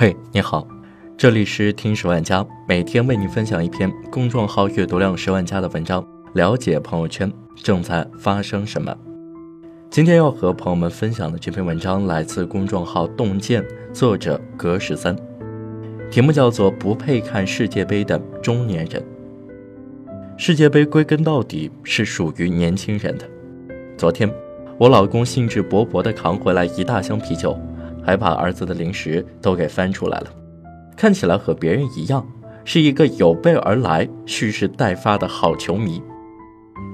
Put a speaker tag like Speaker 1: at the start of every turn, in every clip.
Speaker 1: 嘿，你好，这里是听十万加，每天为你分享一篇公众号阅读量十万加的文章，了解朋友圈正在发生什么。今天要和朋友们分享的这篇文章来自公众号洞见，作者格十三，题目叫做《不配看世界杯的中年人》。世界杯归根到底是属于年轻人的。昨天，我老公兴致勃勃地扛回来一大箱啤酒。还把儿子的零食都给翻出来了，看起来和别人一样，是一个有备而来、蓄势待发的好球迷。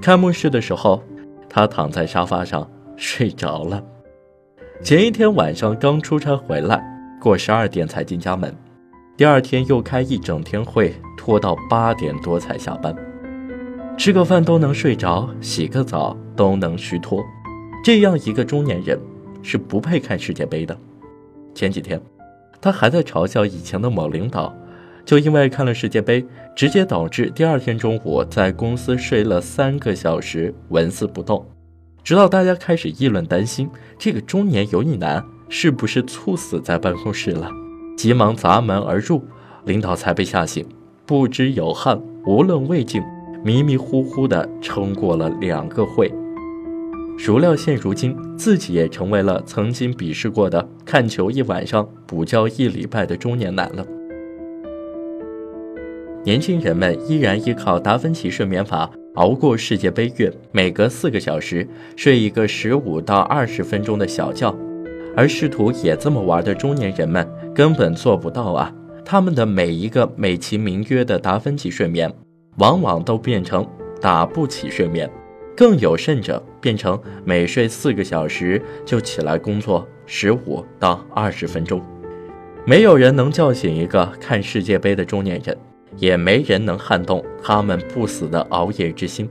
Speaker 1: 开幕式的时候，他躺在沙发上睡着了。前一天晚上刚出差回来，过十二点才进家门，第二天又开一整天会，拖到八点多才下班。吃个饭都能睡着，洗个澡都能虚脱，这样一个中年人是不配看世界杯的。前几天，他还在嘲笑以前的某领导，就因为看了世界杯，直接导致第二天中午在公司睡了三个小时，纹丝不动。直到大家开始议论，担心这个中年油腻男是不是猝死在办公室了，急忙砸门而入，领导才被吓醒，不知有汗，无论未尽，迷迷糊糊的撑过了两个会。孰料现如今，自己也成为了曾经鄙视过的看球一晚上补觉一礼拜的中年男了。年轻人们依然依靠达芬奇睡眠法熬过世界杯月，每隔四个小时睡一个十五到二十分钟的小觉，而试图也这么玩的中年人们根本做不到啊！他们的每一个美其名曰的达芬奇睡眠，往往都变成打不起睡眠。更有甚者，变成每睡四个小时就起来工作十五到二十分钟。没有人能叫醒一个看世界杯的中年人，也没人能撼动他们不死的熬夜之心。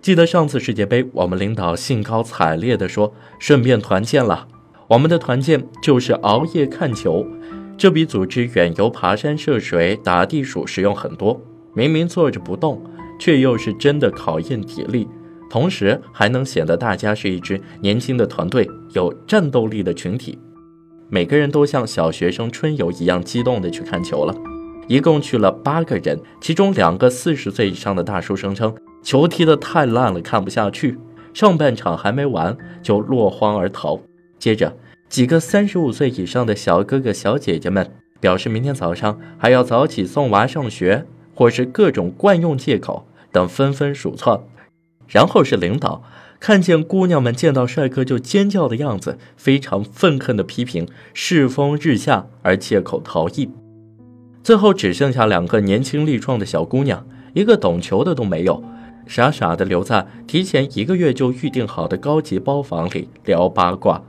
Speaker 1: 记得上次世界杯，我们领导兴高采烈地说：“顺便团建了。”我们的团建就是熬夜看球，这比组织远游、爬山涉水、打地鼠实用很多。明明坐着不动，却又是真的考验体力。同时还能显得大家是一支年轻的团队，有战斗力的群体。每个人都像小学生春游一样激动地去看球了。一共去了八个人，其中两个四十岁以上的大叔声称球踢得太烂了，看不下去。上半场还没完就落荒而逃。接着，几个三十五岁以上的小哥哥小姐姐们表示明天早上还要早起送娃上学，或是各种惯用借口等纷纷鼠窜。然后是领导看见姑娘们见到帅哥就尖叫的样子，非常愤恨的批评世风日下而借口逃逸。最后只剩下两个年轻力壮的小姑娘，一个懂球的都没有，傻傻的留在提前一个月就预定好的高级包房里聊八卦。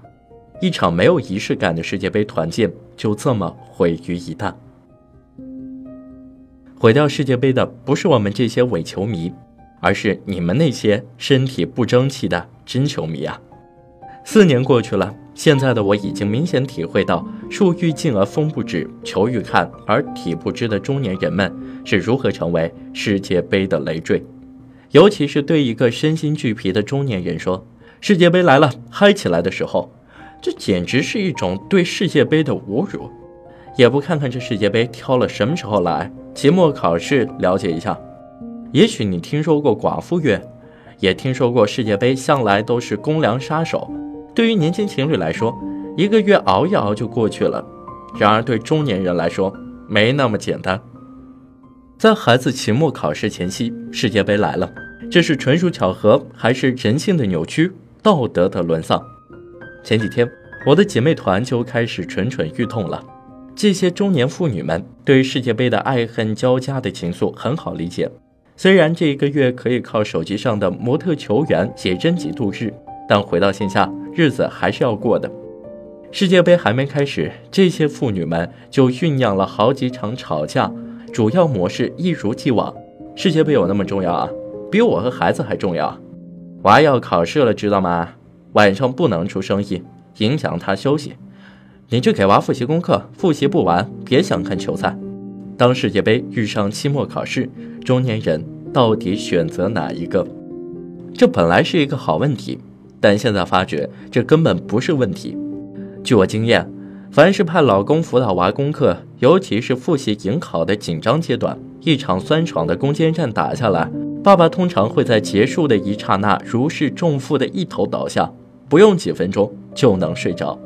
Speaker 1: 一场没有仪式感的世界杯团建就这么毁于一旦。毁掉世界杯的不是我们这些伪球迷。而是你们那些身体不争气的真球迷啊！四年过去了，现在的我已经明显体会到“树欲静而风不止，球欲看而体不支”的中年人们是如何成为世界杯的累赘。尤其是对一个身心俱疲的中年人说：“世界杯来了，嗨起来的时候，这简直是一种对世界杯的侮辱。也不看看这世界杯挑了什么时候来，期末考试了解一下。”也许你听说过寡妇月，也听说过世界杯向来都是公粮杀手。对于年轻情侣来说，一个月熬一熬就过去了。然而对中年人来说，没那么简单。在孩子期末考试前夕，世界杯来了，这是纯属巧合，还是人性的扭曲、道德的沦丧？前几天，我的姐妹团就开始蠢蠢欲动了。这些中年妇女们对世界杯的爱恨交加的情愫，很好理解。虽然这一个月可以靠手机上的模特球员写真集度日，但回到线下，日子还是要过的。世界杯还没开始，这些妇女们就酝酿了好几场吵架，主要模式一如既往。世界杯有那么重要啊？比我和孩子还重要？娃要考试了，知道吗？晚上不能出声音，影响他休息。你去给娃复习功课，复习不完，别想看球赛。当世界杯遇上期末考试，中年人到底选择哪一个？这本来是一个好问题，但现在发觉这根本不是问题。据我经验，凡是派老公辅导娃功课，尤其是复习迎考的紧张阶段，一场酸爽的攻坚战打下来，爸爸通常会在结束的一刹那如释重负的一头倒下，不用几分钟就能睡着。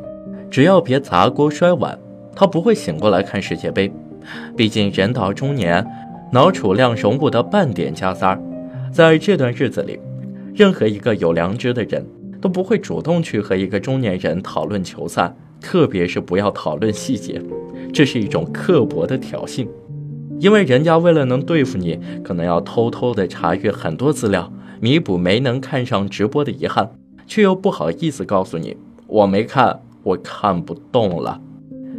Speaker 1: 只要别砸锅摔碗，他不会醒过来看世界杯。毕竟人到中年，脑储量容不得半点加塞儿。在这段日子里，任何一个有良知的人都不会主动去和一个中年人讨论球赛。特别是不要讨论细节，这是一种刻薄的挑衅，因为人家为了能对付你，可能要偷偷的查阅很多资料，弥补没能看上直播的遗憾，却又不好意思告诉你我没看，我看不动了。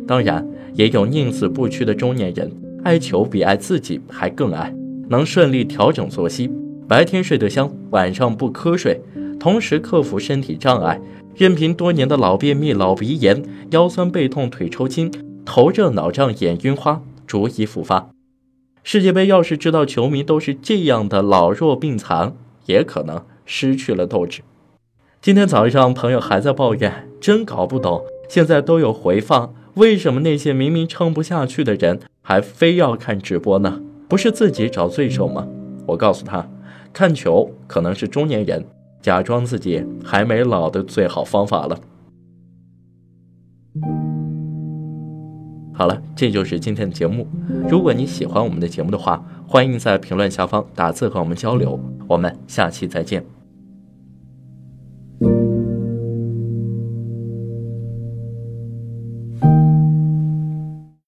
Speaker 1: 当然，也有宁死不屈的中年人，爱球比爱自己还更爱，能顺利调整作息，白天睡得香，晚上不瞌睡，同时克服身体障碍。任凭多年的老便秘、老鼻炎、腰酸背痛、腿抽筋、头热脑胀、眼晕花，逐一复发。世界杯要是知道球迷都是这样的老弱病残，也可能失去了斗志。今天早上朋友还在抱怨，真搞不懂，现在都有回放，为什么那些明明撑不下去的人还非要看直播呢？不是自己找罪受吗？我告诉他，看球可能是中年人。假装自己还没老的最好方法了。好了，这就是今天的节目。如果你喜欢我们的节目的话，欢迎在评论下方打字和我们交流。我们下期再见。